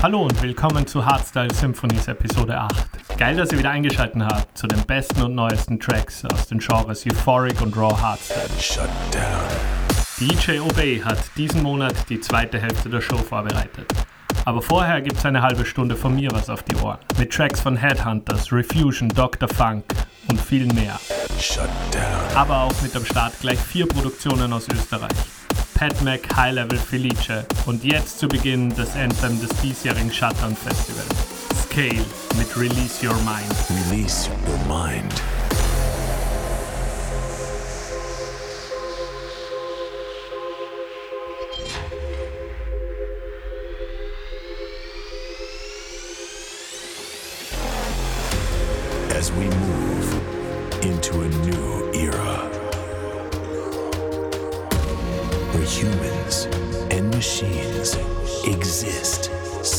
Hallo und willkommen zu Hardstyle Symphonies Episode 8. Geil, dass ihr wieder eingeschaltet habt zu den besten und neuesten Tracks aus den Genres Euphoric und Raw Hardstyle. Shut down. DJ Obey hat diesen Monat die zweite Hälfte der Show vorbereitet. Aber vorher gibt's eine halbe Stunde von mir was auf die Ohren. Mit Tracks von Headhunters, Refusion, Dr. Funk und viel mehr. Shut down. Aber auch mit am Start gleich vier Produktionen aus Österreich. Pat Mac, High Level Felice und jetzt zu Beginn das Anthem des diesjährigen Shutdown Festival. Scale mit Release Your Mind. Release your mind. As we move into a new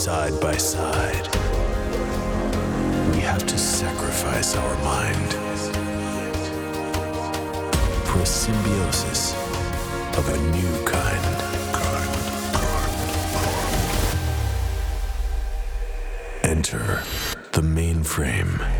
side by side, we have to sacrifice our mind for a symbiosis of a new kind. Enter the mainframe.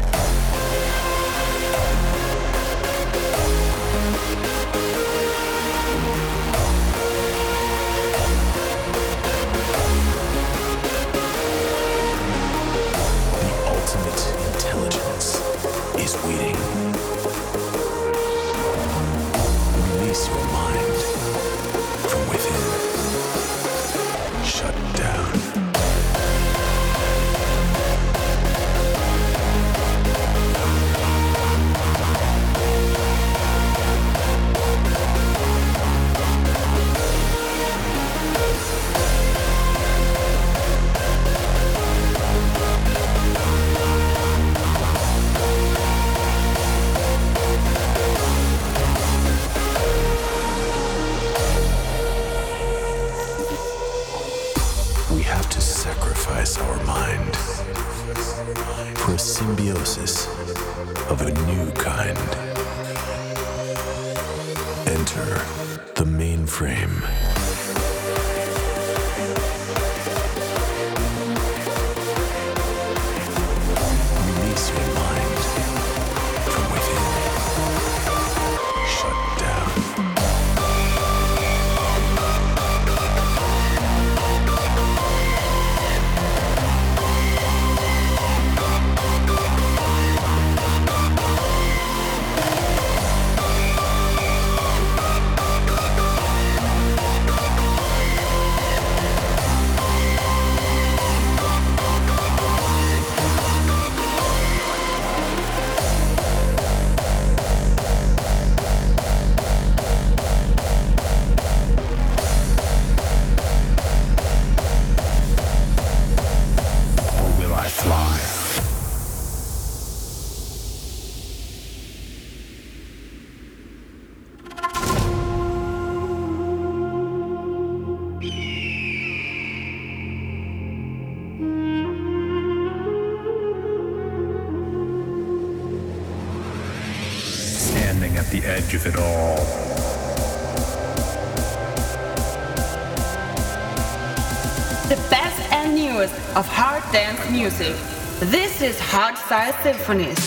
Music. This is Hardstyle Symphonies.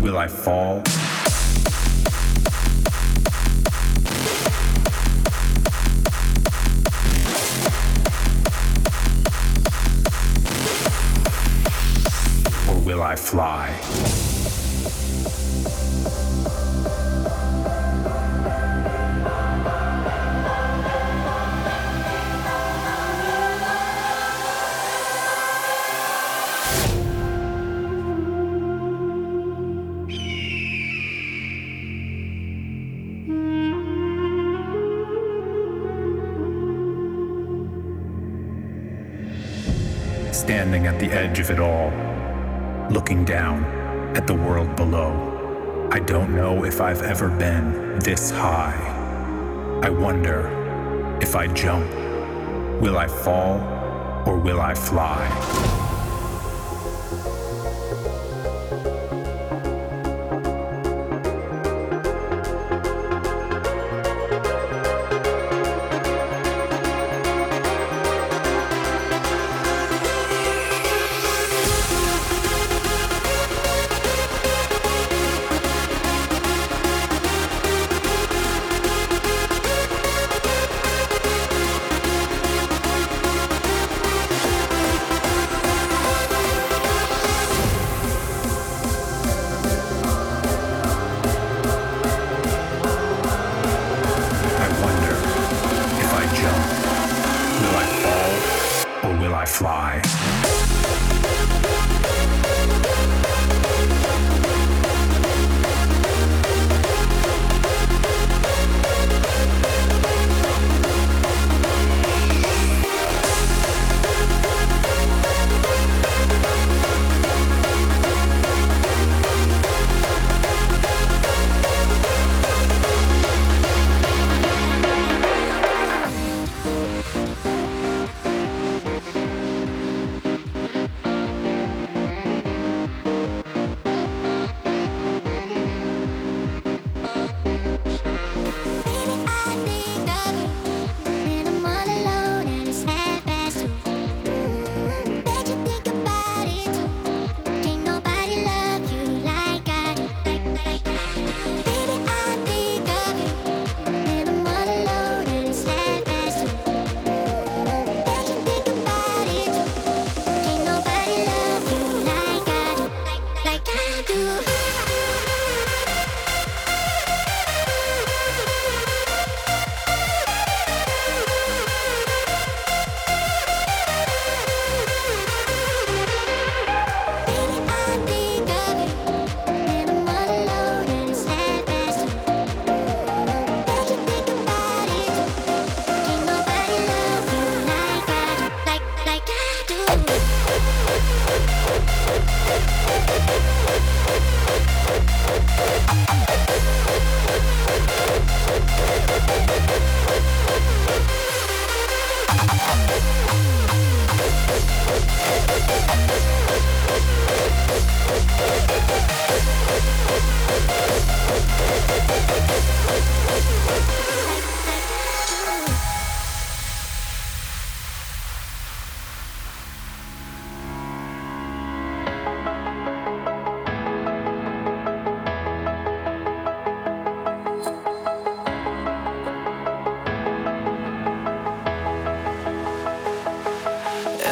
Will I fall? Or will I fly? Standing at the edge of it all, looking down at the world below. I don't know if I've ever been this high. I wonder if I jump, will I fall or will I fly?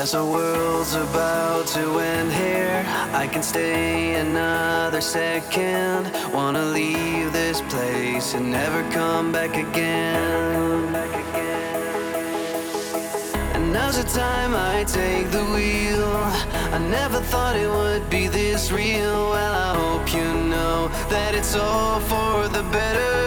As world's about to end here, I can stay another second. Wanna leave this place and never come back again. And now's the time I take the wheel. I never thought it would be this real. Well, I hope you know that it's all for the better.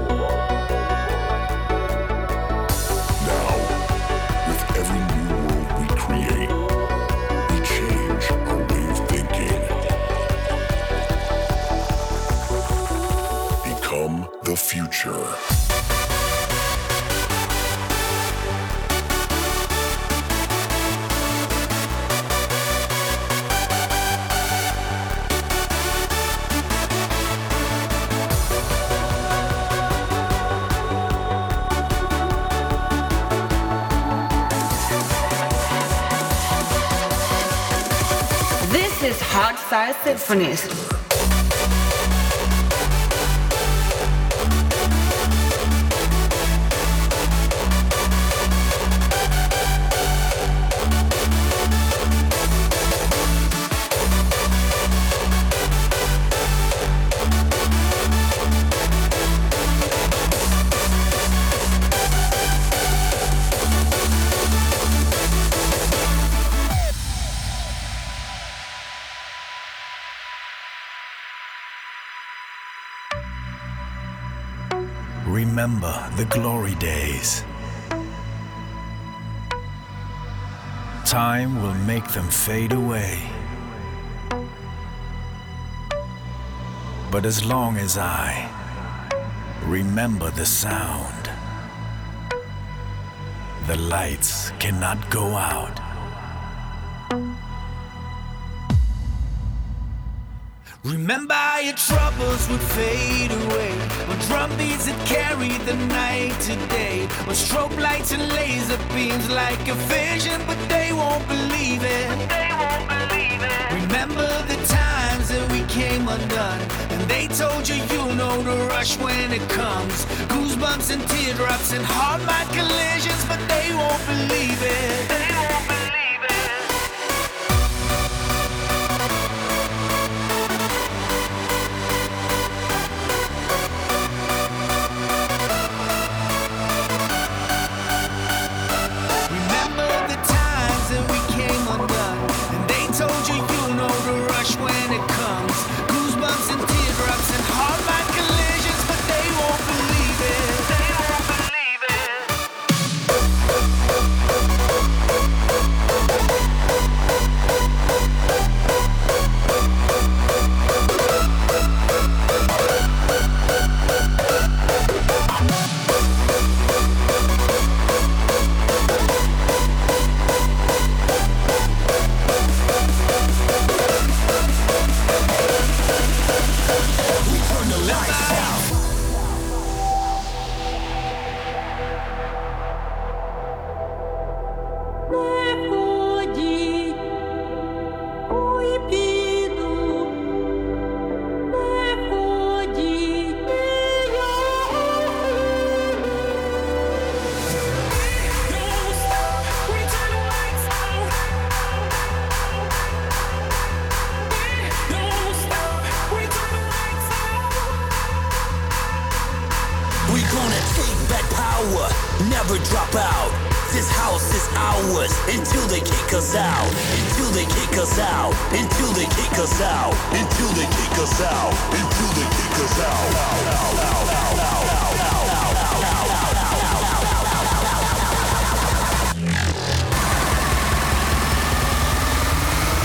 remember them fade away. But as long as I remember the sound, the lights cannot go out. Remember your troubles would fade away. When drum beats had carried the night today When strobe lights and laser beams like a vision But they won't believe it. They won't believe it. Remember the times that we came undone. And they told you you know the rush when it comes. Goosebumps and teardrops and hard mind collisions But they won't believe it never drop out. This house is ours until they kick us out. Until they kick us out. Until they kick us out. Until they kick us out. Until they kick us out.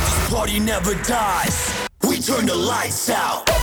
This party never dies. We turn the lights out.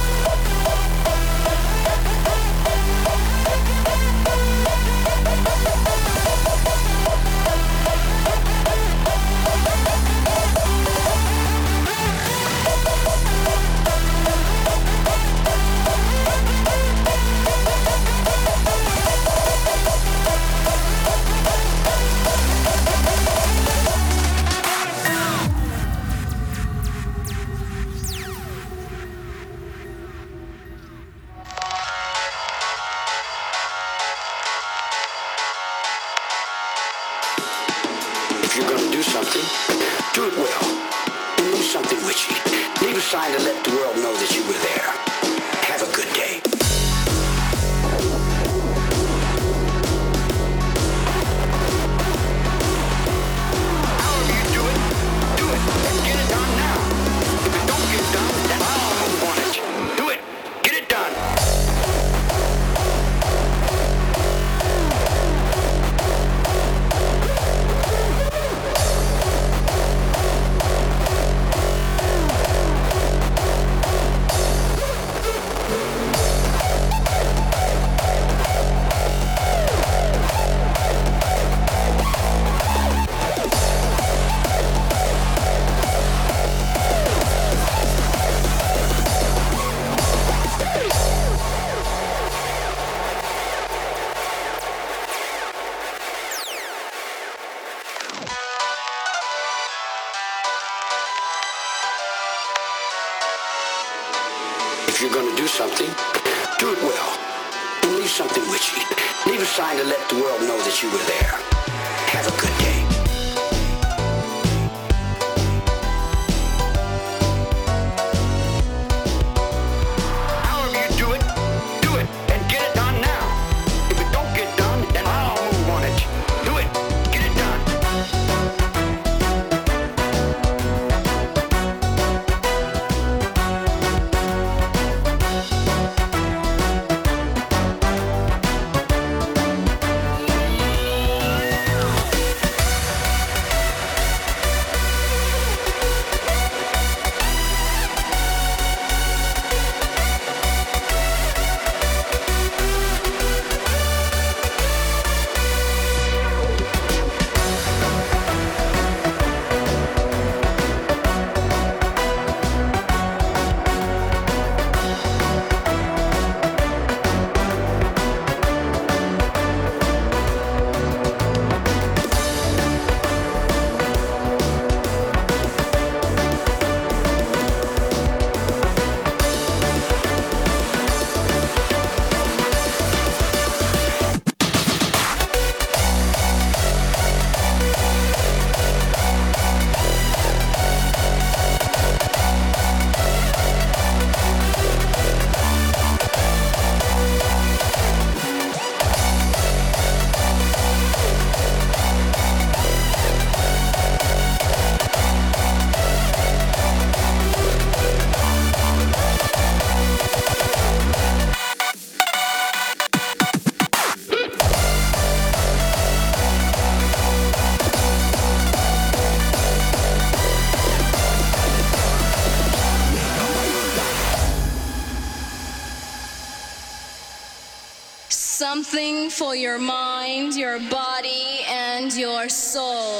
Soul.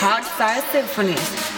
This is Hardstyle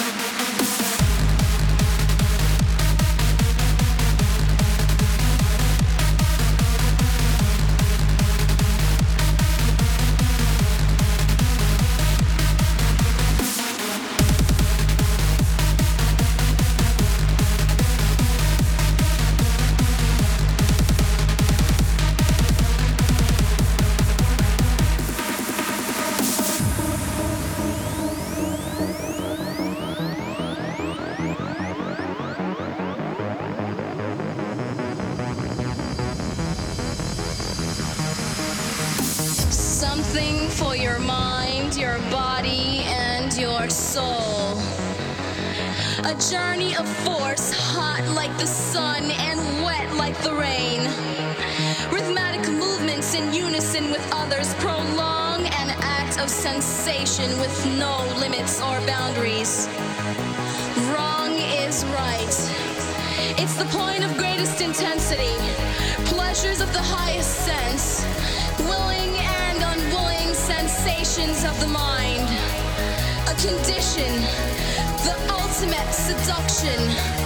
intensity, pleasures of the highest sense, willing and unwilling sensations of the mind, a condition, the ultimate seduction.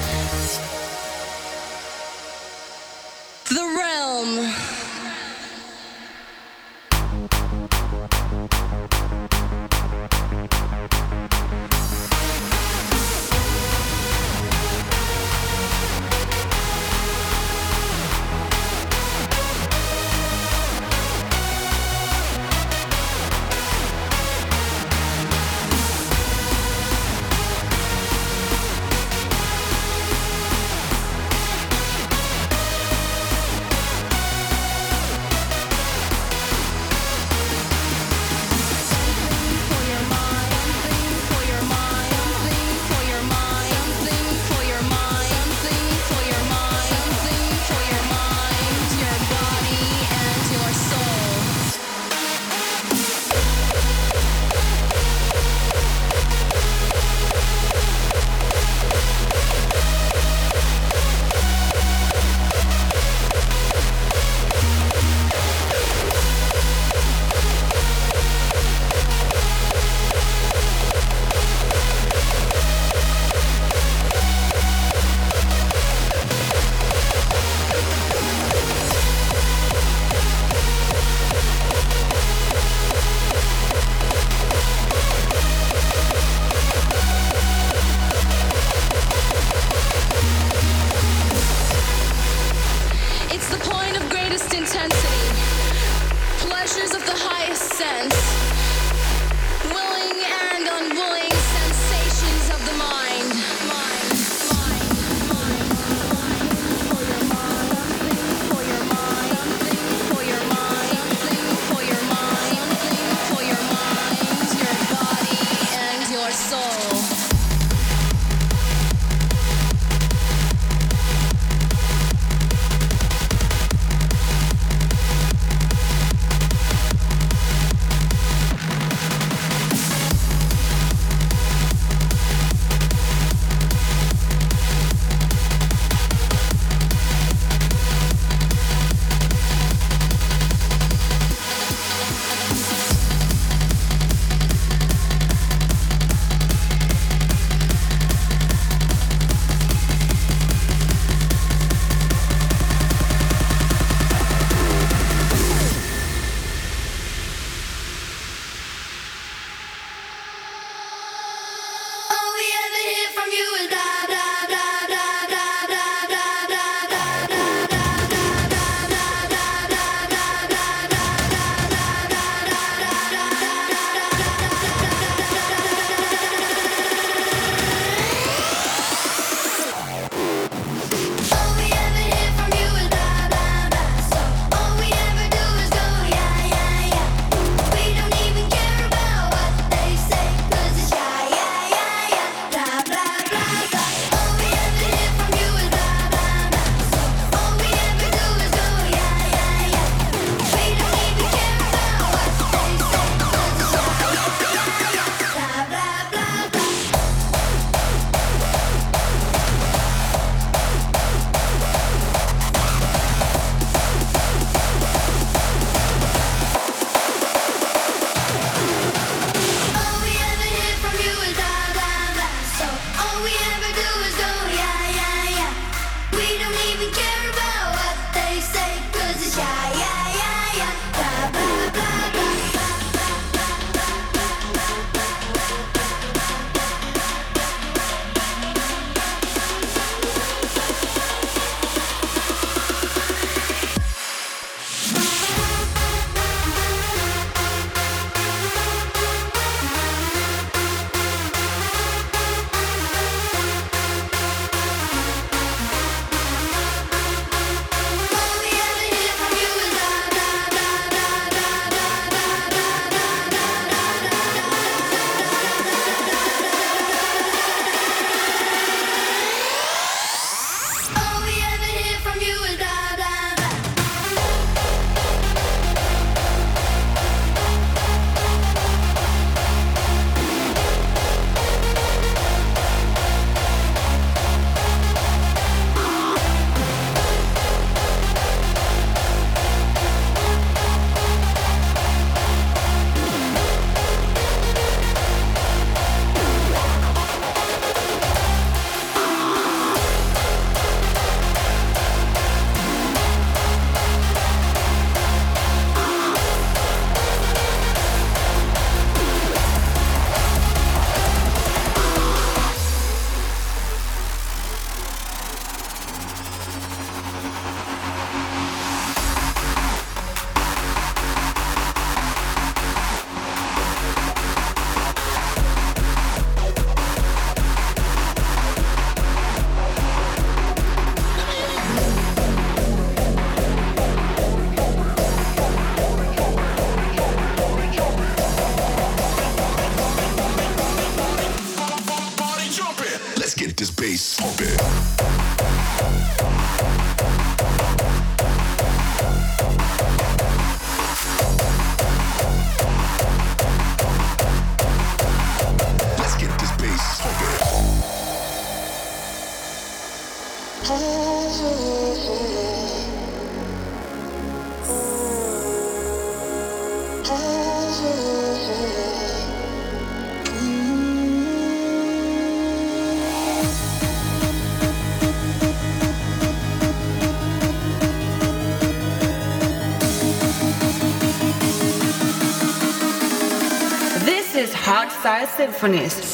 Is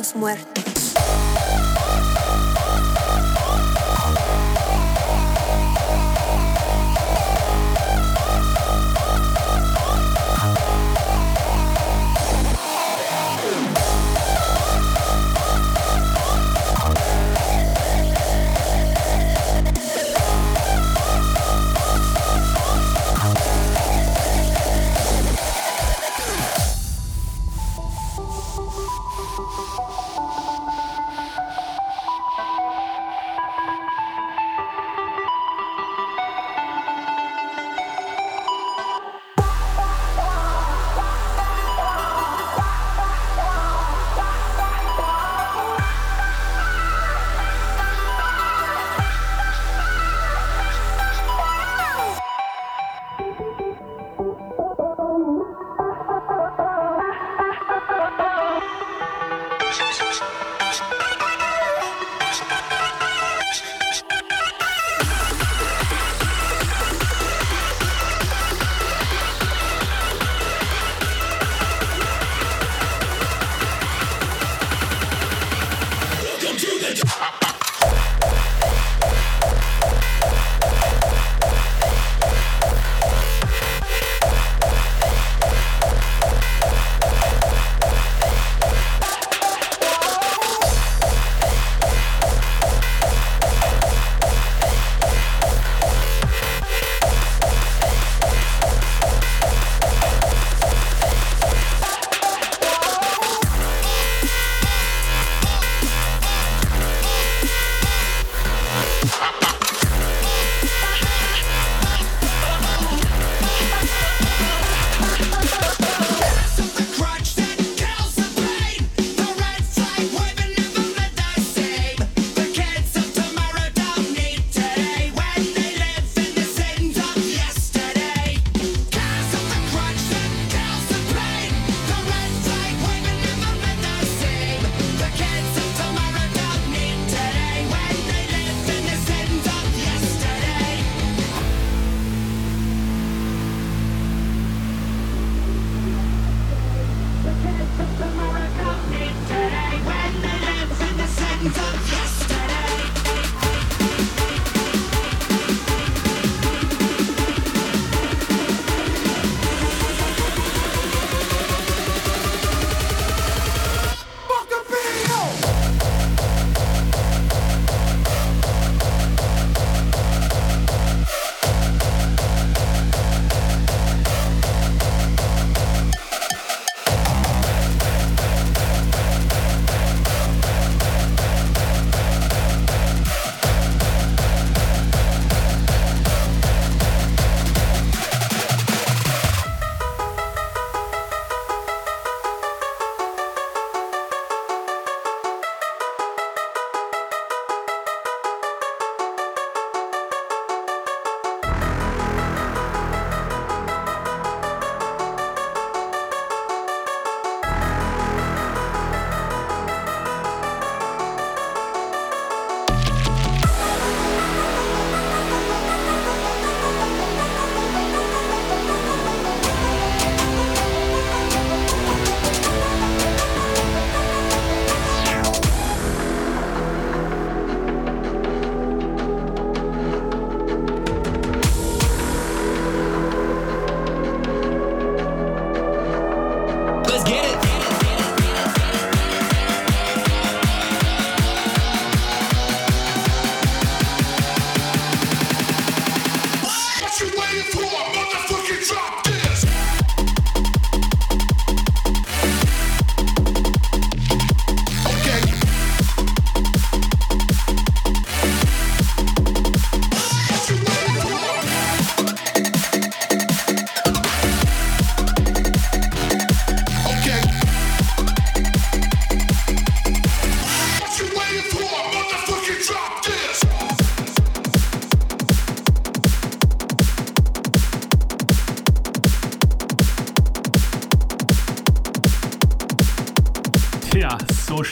los Muertos.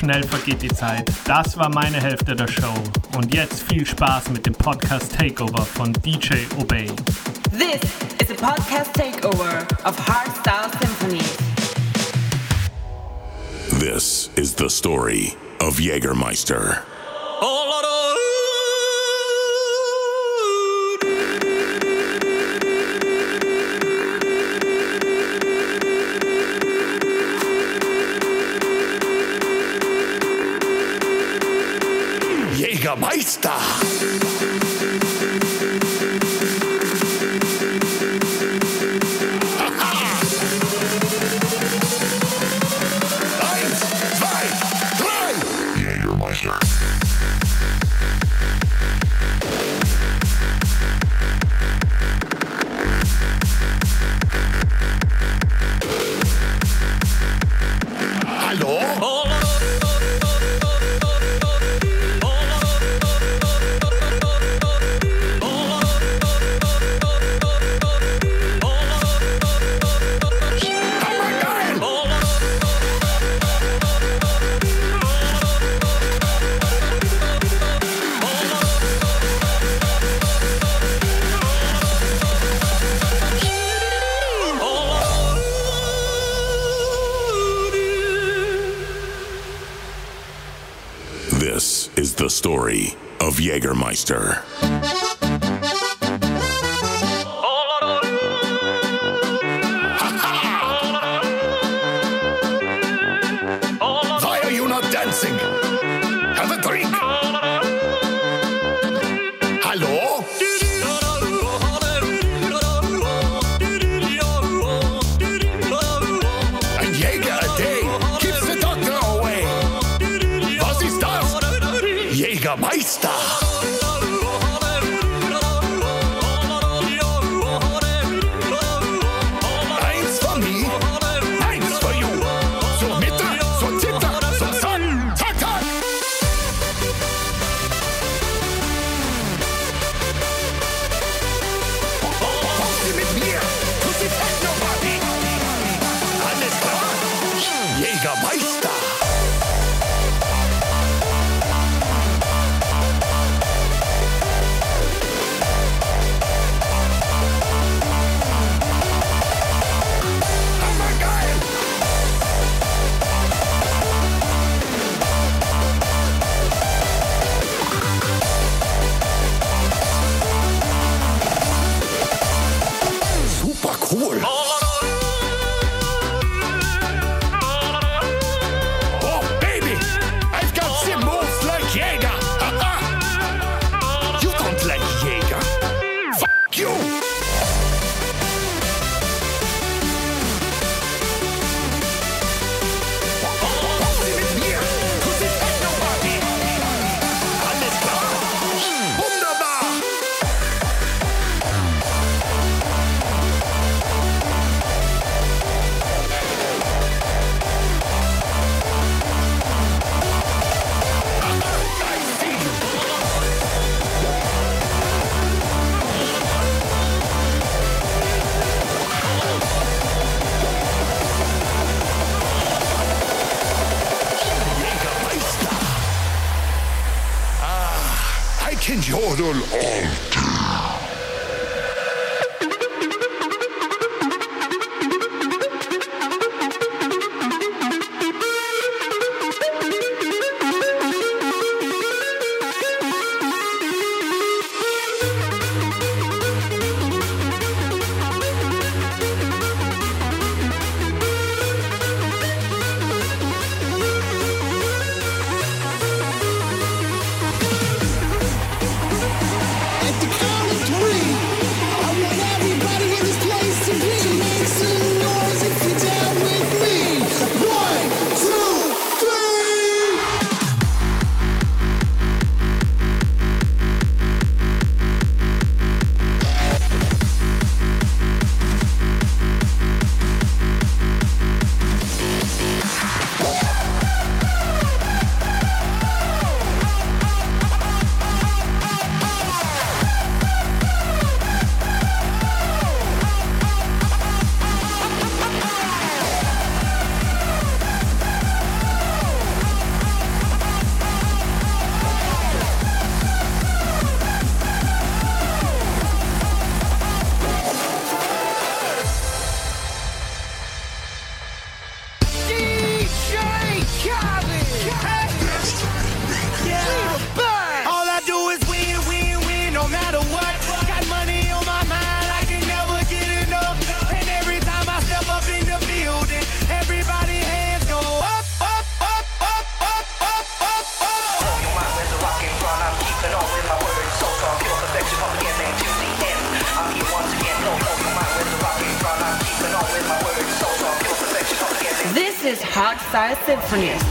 schnell vergeht die Zeit. Das war meine Hälfte der Show. Und jetzt viel Spaß mit dem Podcast Takeover von DJ Obey. This is a podcast takeover of Hardstyle Symphony. This is the story of Jägermeister. Stop. Meister. 从你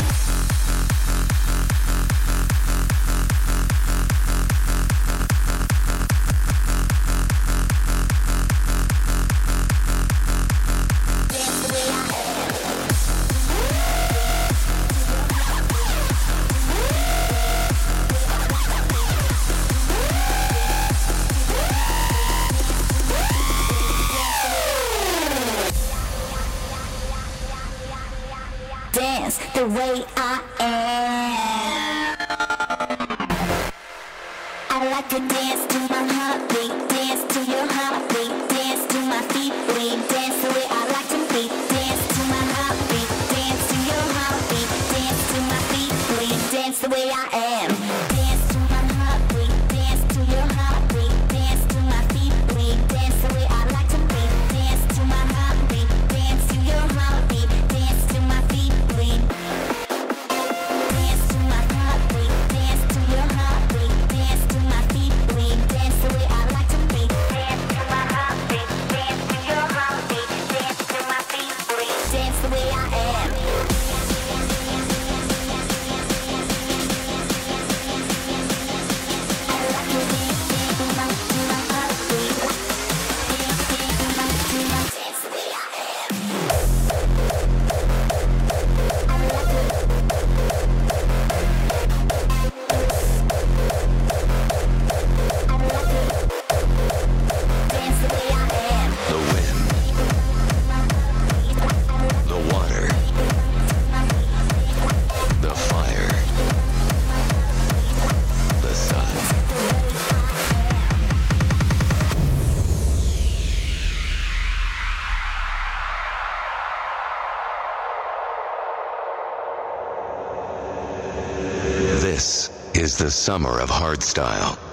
the summer of hardstyle.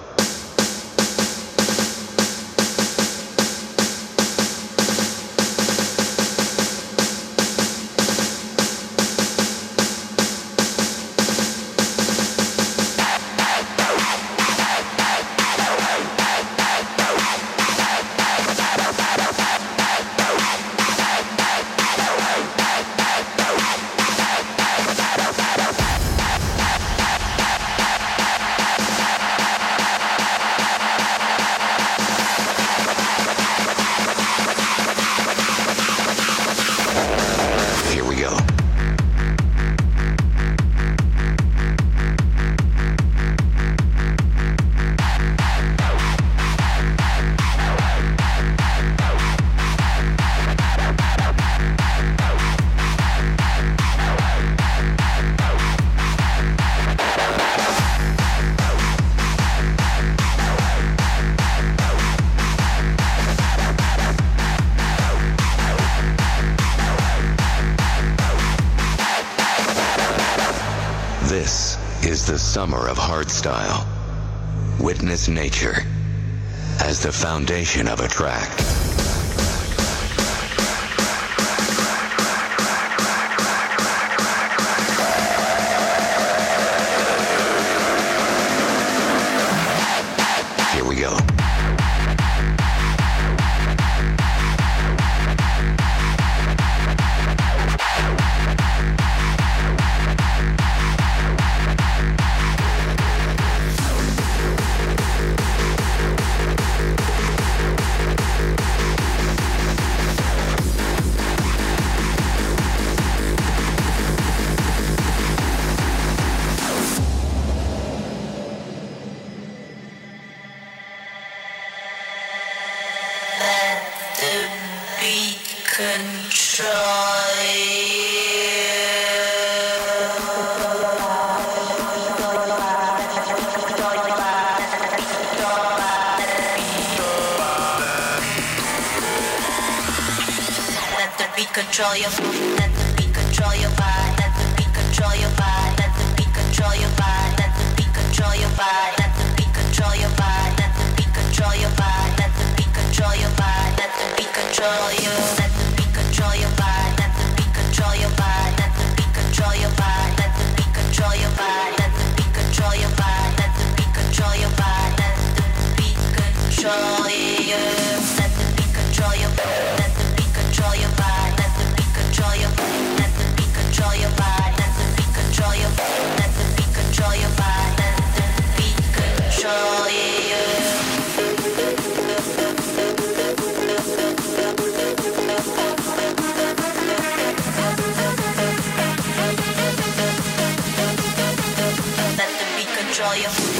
This is the summer of hardstyle. Witness nature as the foundation of a track. Australia. William.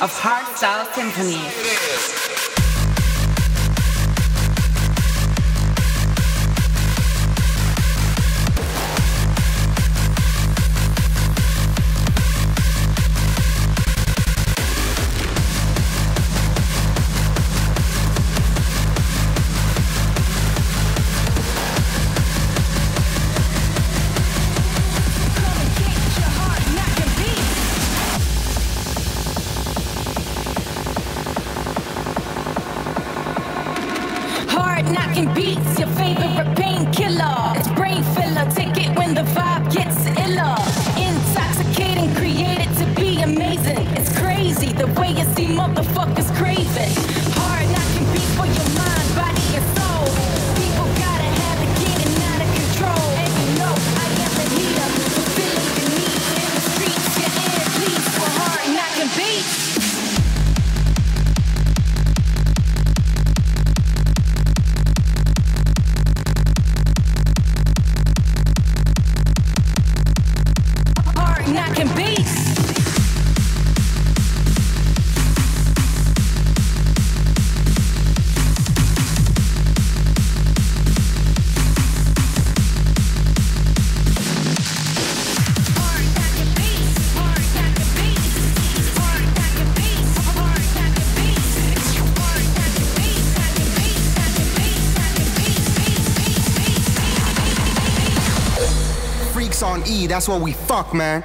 Of Hardstyle Symphony. That's what we fuck, man.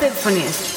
Symphonies.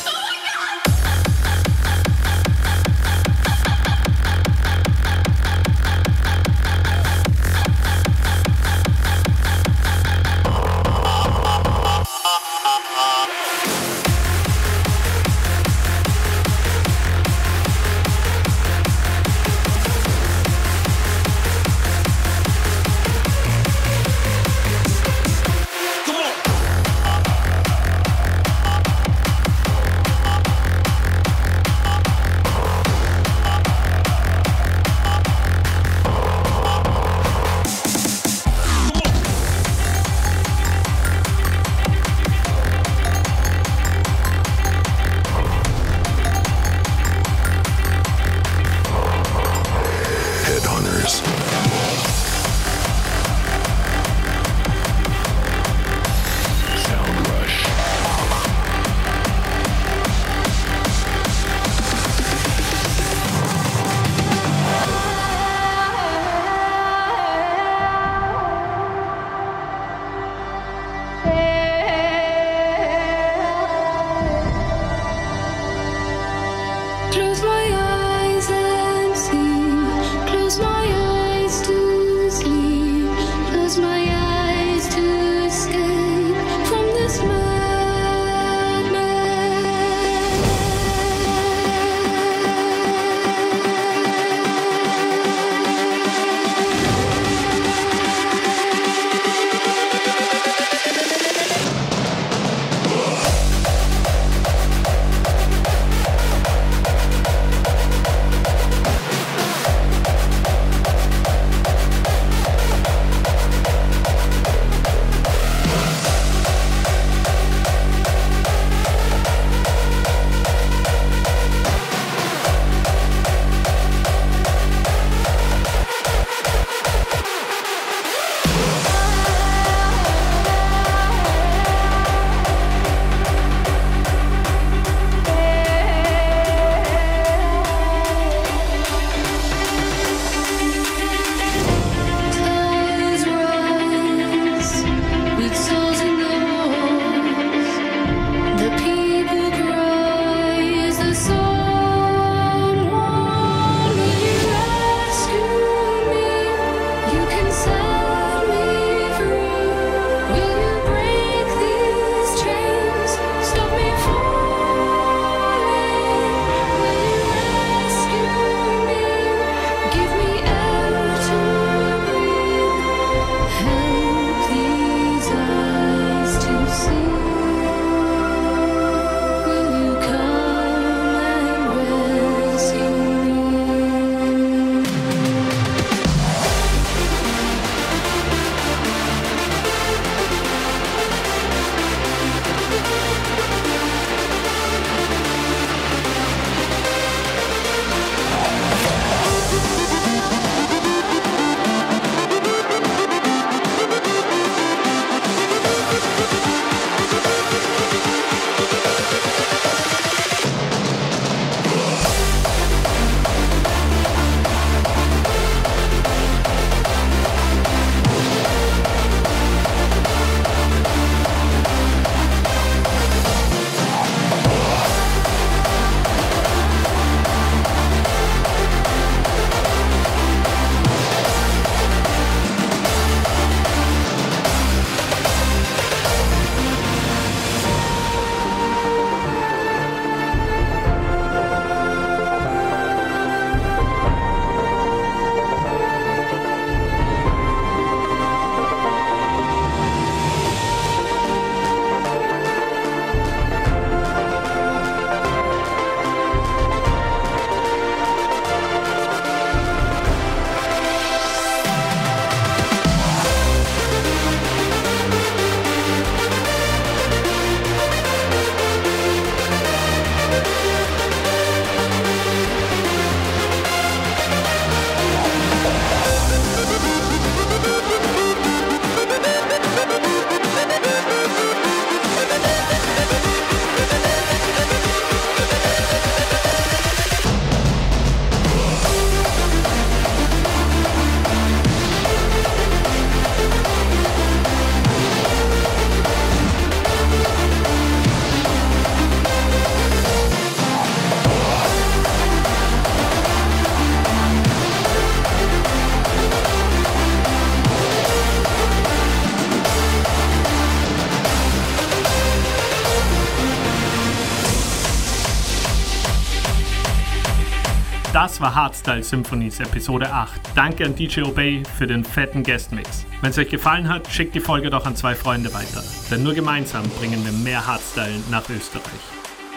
War Hardstyle Symphonies Episode 8. Danke an DJ Obey für den fetten Guestmix. Wenn es euch gefallen hat, schickt die Folge doch an zwei Freunde weiter. Denn nur gemeinsam bringen wir mehr Hardstyle nach Österreich.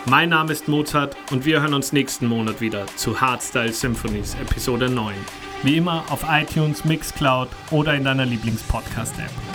Mein Name ist Mozart und wir hören uns nächsten Monat wieder zu Hardstyle Symphonies Episode 9. Wie immer auf iTunes, Mixcloud oder in deiner Lieblingspodcast-App.